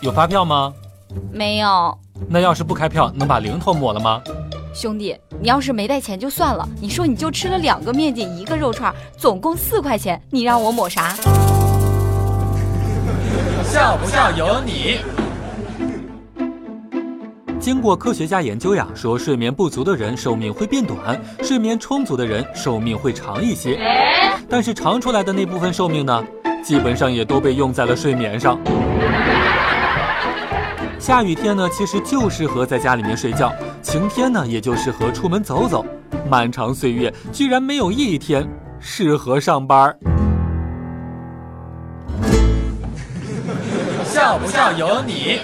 有发票吗？没有。那要是不开票，能把零头抹了吗？兄弟，你要是没带钱就算了，你说你就吃了两个面筋，一个肉串，总共四块钱，你让我抹啥？笑不笑由你。经过科学家研究呀，说睡眠不足的人寿命会变短，睡眠充足的人寿命会长一些。但是长出来的那部分寿命呢，基本上也都被用在了睡眠上。下雨天呢，其实就适合在家里面睡觉；晴天呢，也就适合出门走走。漫长岁月，居然没有一天适合上班儿。笑不笑由你。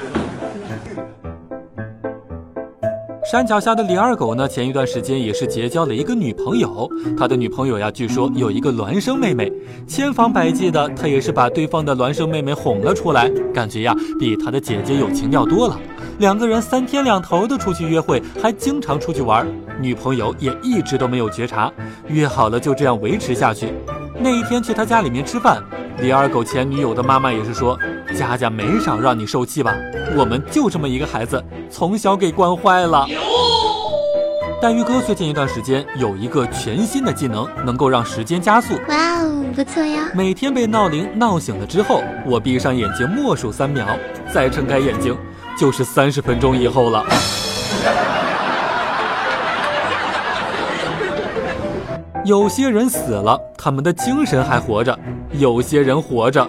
山脚下的李二狗呢，前一段时间也是结交了一个女朋友。他的女朋友呀，据说有一个孪生妹妹，千方百计的，他也是把对方的孪生妹妹哄了出来，感觉呀，比他的姐姐有情调多了。两个人三天两头的出去约会，还经常出去玩，女朋友也一直都没有觉察。约好了就这样维持下去。那一天去他家里面吃饭，李二狗前女友的妈妈也是说。佳佳没少让你受气吧？我们就这么一个孩子，从小给惯坏了。黛玉哥最近一段时间有一个全新的技能，能够让时间加速。哇哦，不错呀！每天被闹铃闹醒了之后，我闭上眼睛默数三秒，再睁开眼睛，就是三十分钟以后了。有些人死了，他们的精神还活着；有些人活着。